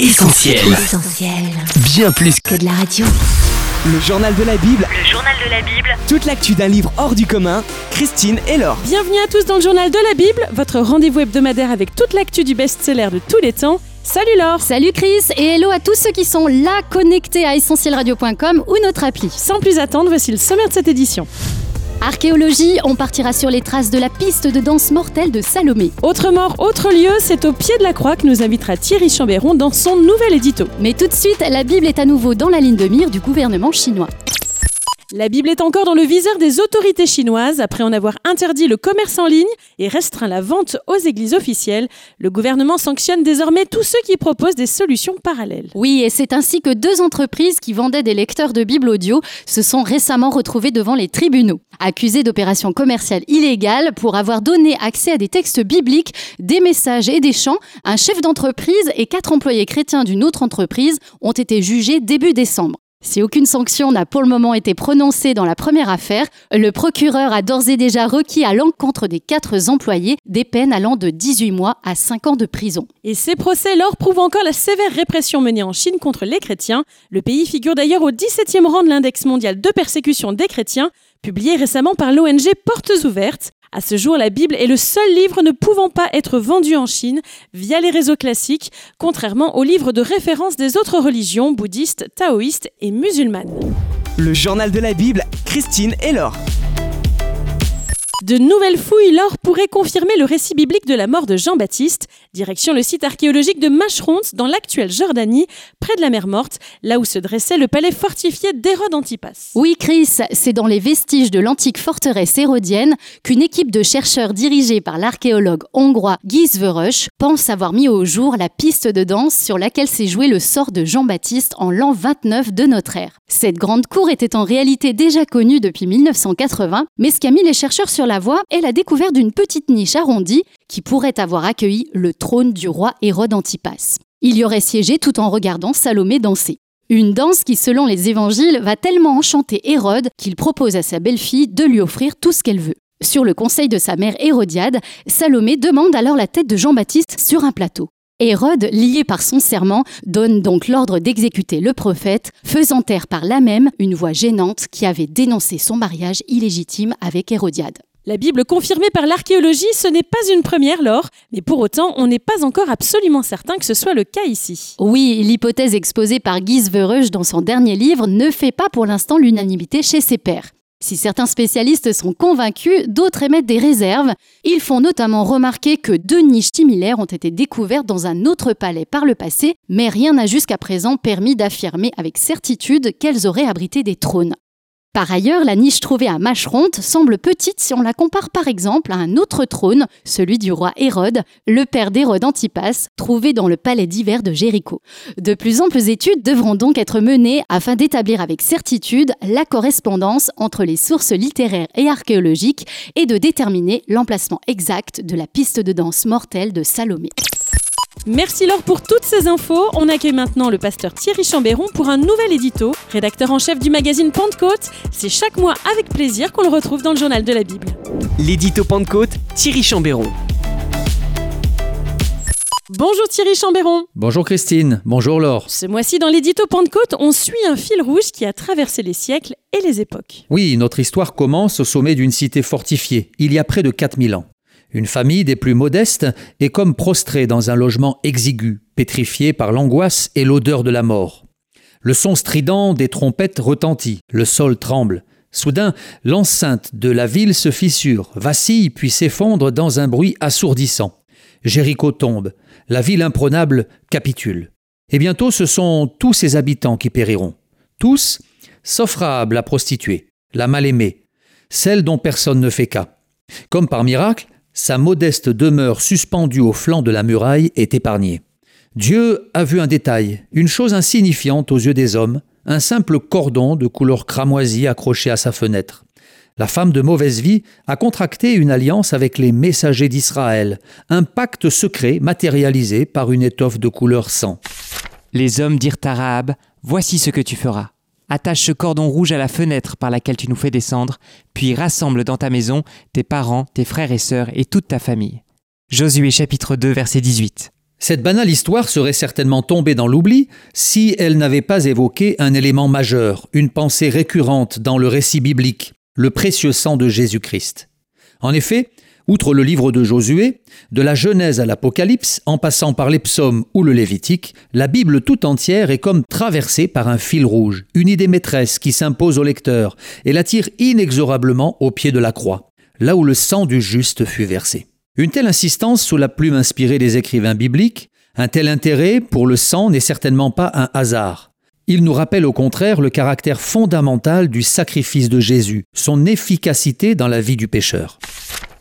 Essentiel. Essentiel. Bien plus Que de la radio. Le journal de la Bible, Le journal de la Bible, toute l'actu d'un livre hors du commun, Christine et Laure. Bienvenue à tous dans le journal de la Bible, votre rendez-vous hebdomadaire avec toute l'actu du best-seller de tous les temps. Salut Laure Salut Chris et hello à tous ceux qui sont là connectés à essentielradio.com ou notre appli. Sans plus attendre, voici le sommaire de cette édition. Archéologie, on partira sur les traces de la piste de danse mortelle de Salomé. Autre mort, autre lieu, c'est au pied de la croix que nous invitera Thierry Chambéron dans son nouvel édito. Mais tout de suite, la Bible est à nouveau dans la ligne de mire du gouvernement chinois. La Bible est encore dans le viseur des autorités chinoises après en avoir interdit le commerce en ligne et restreint la vente aux églises officielles. Le gouvernement sanctionne désormais tous ceux qui proposent des solutions parallèles. Oui, et c'est ainsi que deux entreprises qui vendaient des lecteurs de Bible audio se sont récemment retrouvées devant les tribunaux. Accusées d'opérations commerciales illégales pour avoir donné accès à des textes bibliques, des messages et des chants, un chef d'entreprise et quatre employés chrétiens d'une autre entreprise ont été jugés début décembre. Si aucune sanction n'a pour le moment été prononcée dans la première affaire, le procureur a d'ores et déjà requis à l'encontre des quatre employés des peines allant de 18 mois à 5 ans de prison. Et ces procès, lors prouvent encore la sévère répression menée en Chine contre les chrétiens. Le pays figure d'ailleurs au 17e rang de l'index mondial de persécution des chrétiens, publié récemment par l'ONG Portes Ouvertes. À ce jour, la Bible est le seul livre ne pouvant pas être vendu en Chine via les réseaux classiques, contrairement aux livres de référence des autres religions bouddhistes, taoïstes et musulmanes. Le journal de la Bible, Christine et Laure. De nouvelles fouilles, Laure pourrait confirmer le récit biblique de la mort de Jean-Baptiste. Direction le site archéologique de Machronte, dans l'actuelle Jordanie, près de la mer Morte, là où se dressait le palais fortifié d'Hérode Antipas. Oui, Chris, c'est dans les vestiges de l'antique forteresse hérodienne qu'une équipe de chercheurs dirigée par l'archéologue hongrois Guy Verrush pense avoir mis au jour la piste de danse sur laquelle s'est joué le sort de Jean-Baptiste en l'an 29 de notre ère. Cette grande cour était en réalité déjà connue depuis 1980, mais ce qui a mis les chercheurs sur la voie est la découverte d'une petite niche arrondie qui pourrait avoir accueilli le trône du roi Hérode Antipas. Il y aurait siégé tout en regardant Salomé danser. Une danse qui, selon les évangiles, va tellement enchanter Hérode qu'il propose à sa belle-fille de lui offrir tout ce qu'elle veut. Sur le conseil de sa mère Hérodiade, Salomé demande alors la tête de Jean-Baptiste sur un plateau. Hérode, lié par son serment, donne donc l'ordre d'exécuter le prophète, faisant taire par là même une voix gênante qui avait dénoncé son mariage illégitime avec Hérodiade. La Bible confirmée par l'archéologie, ce n'est pas une première, Laure, mais pour autant, on n'est pas encore absolument certain que ce soit le cas ici. Oui, l'hypothèse exposée par Guy Vereuge dans son dernier livre ne fait pas pour l'instant l'unanimité chez ses pairs. Si certains spécialistes sont convaincus, d'autres émettent des réserves. Ils font notamment remarquer que deux niches similaires ont été découvertes dans un autre palais par le passé, mais rien n'a jusqu'à présent permis d'affirmer avec certitude qu'elles auraient abrité des trônes. Par ailleurs, la niche trouvée à Machronte semble petite si on la compare par exemple à un autre trône, celui du roi Hérode, le père d'Hérode Antipas, trouvé dans le palais d'hiver de Jéricho. De plus amples études devront donc être menées afin d'établir avec certitude la correspondance entre les sources littéraires et archéologiques et de déterminer l'emplacement exact de la piste de danse mortelle de Salomé. Merci Laure pour toutes ces infos. On accueille maintenant le pasteur Thierry Chambéron pour un nouvel édito. Rédacteur en chef du magazine Pentecôte, c'est chaque mois avec plaisir qu'on le retrouve dans le journal de la Bible. L'édito Pentecôte, Thierry Chambéron. Bonjour Thierry Chambéron. Bonjour Christine, bonjour Laure. Ce mois-ci dans l'édito Pentecôte, on suit un fil rouge qui a traversé les siècles et les époques. Oui, notre histoire commence au sommet d'une cité fortifiée, il y a près de 4000 ans. Une famille des plus modestes est comme prostrée dans un logement exigu, pétrifié par l'angoisse et l'odeur de la mort. Le son strident des trompettes retentit, le sol tremble. Soudain, l'enceinte de la ville se fissure, vacille puis s'effondre dans un bruit assourdissant. Jéricho tombe, la ville imprenable capitule. Et bientôt ce sont tous ses habitants qui périront. Tous, sauf Rahab la prostituée, la mal-aimée, celle dont personne ne fait cas. Comme par miracle, sa modeste demeure suspendue au flanc de la muraille est épargnée. Dieu a vu un détail, une chose insignifiante aux yeux des hommes, un simple cordon de couleur cramoisie accroché à sa fenêtre. La femme de mauvaise vie a contracté une alliance avec les messagers d'Israël, un pacte secret matérialisé par une étoffe de couleur sang. Les hommes dirent à Rahab Voici ce que tu feras. Attache ce cordon rouge à la fenêtre par laquelle tu nous fais descendre, puis rassemble dans ta maison tes parents, tes frères et sœurs et toute ta famille. Josué chapitre 2 verset 18. Cette banale histoire serait certainement tombée dans l'oubli si elle n'avait pas évoqué un élément majeur, une pensée récurrente dans le récit biblique, le précieux sang de Jésus-Christ. En effet, outre le livre de Josué, de la Genèse à l'Apocalypse, en passant par les psaumes ou le Lévitique, la Bible tout entière est comme traversée par un fil rouge, une idée maîtresse qui s'impose au lecteur et l'attire inexorablement au pied de la croix, là où le sang du juste fut versé. Une telle insistance sous la plume inspirée des écrivains bibliques, un tel intérêt pour le sang n'est certainement pas un hasard. Il nous rappelle au contraire le caractère fondamental du sacrifice de Jésus, son efficacité dans la vie du pécheur.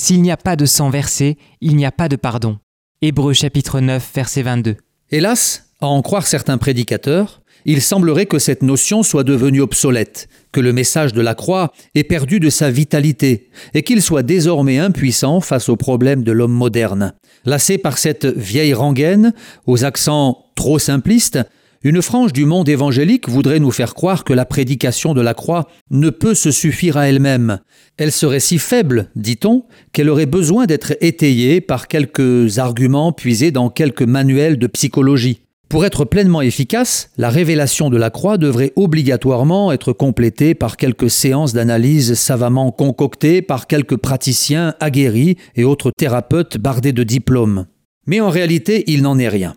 S'il n'y a pas de sang versé, il n'y a pas de pardon. Hébreux chapitre 9, verset 22. Hélas, à en croire certains prédicateurs, il semblerait que cette notion soit devenue obsolète, que le message de la croix ait perdu de sa vitalité, et qu'il soit désormais impuissant face aux problèmes de l'homme moderne. Lassé par cette vieille rengaine, aux accents trop simplistes, une frange du monde évangélique voudrait nous faire croire que la prédication de la croix ne peut se suffire à elle-même. Elle serait si faible, dit-on, qu'elle aurait besoin d'être étayée par quelques arguments puisés dans quelques manuels de psychologie. Pour être pleinement efficace, la révélation de la croix devrait obligatoirement être complétée par quelques séances d'analyse savamment concoctées par quelques praticiens aguerris et autres thérapeutes bardés de diplômes. Mais en réalité, il n'en est rien.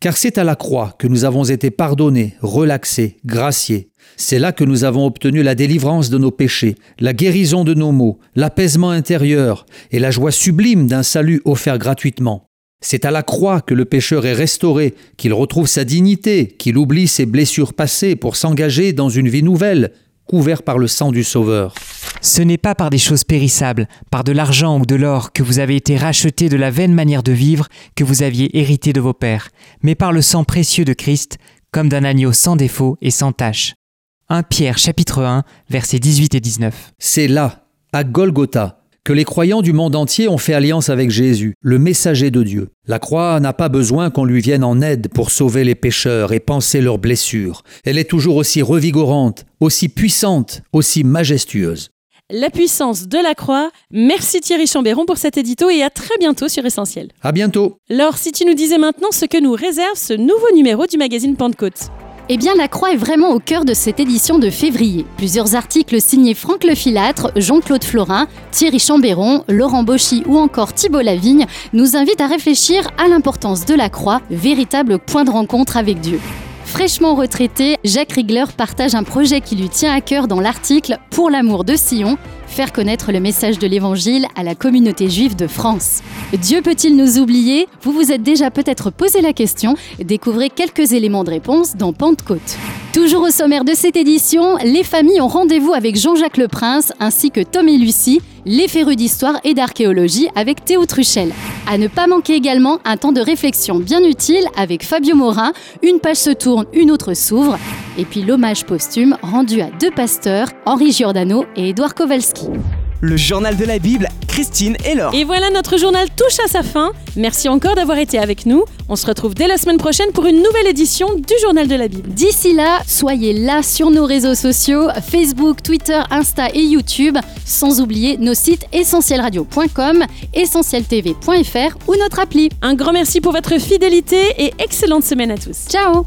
Car c'est à la croix que nous avons été pardonnés, relaxés, graciés. C'est là que nous avons obtenu la délivrance de nos péchés, la guérison de nos maux, l'apaisement intérieur et la joie sublime d'un salut offert gratuitement. C'est à la croix que le pécheur est restauré, qu'il retrouve sa dignité, qu'il oublie ses blessures passées pour s'engager dans une vie nouvelle, couvert par le sang du Sauveur. Ce n'est pas par des choses périssables, par de l'argent ou de l'or que vous avez été rachetés de la vaine manière de vivre que vous aviez hérité de vos pères, mais par le sang précieux de Christ, comme d'un agneau sans défaut et sans tache. 1 Pierre chapitre 1 versets 18 et 19. C'est là, à Golgotha, que les croyants du monde entier ont fait alliance avec Jésus, le messager de Dieu. La croix n'a pas besoin qu'on lui vienne en aide pour sauver les pécheurs et panser leurs blessures. Elle est toujours aussi revigorante, aussi puissante, aussi majestueuse. La puissance de la croix. Merci Thierry Chambéron pour cet édito et à très bientôt sur Essentiel. À bientôt. Laure, si tu nous disais maintenant ce que nous réserve ce nouveau numéro du magazine Pentecôte. Eh bien, la croix est vraiment au cœur de cette édition de février. Plusieurs articles signés Franck Lefilâtre, Jean-Claude Florin, Thierry Chambéron, Laurent Bauchy ou encore Thibault Lavigne nous invitent à réfléchir à l'importance de la croix, véritable point de rencontre avec Dieu. Fraîchement retraité, Jacques Rigler partage un projet qui lui tient à cœur dans l'article Pour l'amour de Sion, faire connaître le message de l'Évangile à la communauté juive de France. Dieu peut-il nous oublier? Vous vous êtes déjà peut-être posé la question. Découvrez quelques éléments de réponse dans Pentecôte. Toujours au sommaire de cette édition, les familles ont rendez-vous avec Jean-Jacques Le Prince ainsi que Tom et Lucie, les férus d'histoire et d'archéologie avec Théo Truchel. À ne pas manquer également un temps de réflexion bien utile avec Fabio Morin, une page se tourne, une autre s'ouvre, et puis l'hommage posthume rendu à deux pasteurs, Henri Giordano et Édouard Kowalski. Le journal de la Bible, Christine et Laure. Et voilà, notre journal touche à sa fin. Merci encore d'avoir été avec nous. On se retrouve dès la semaine prochaine pour une nouvelle édition du journal de la Bible. D'ici là, soyez là sur nos réseaux sociaux, Facebook, Twitter, Insta et YouTube, sans oublier nos sites essentielradio.com, essentieltv.fr ou notre appli. Un grand merci pour votre fidélité et excellente semaine à tous. Ciao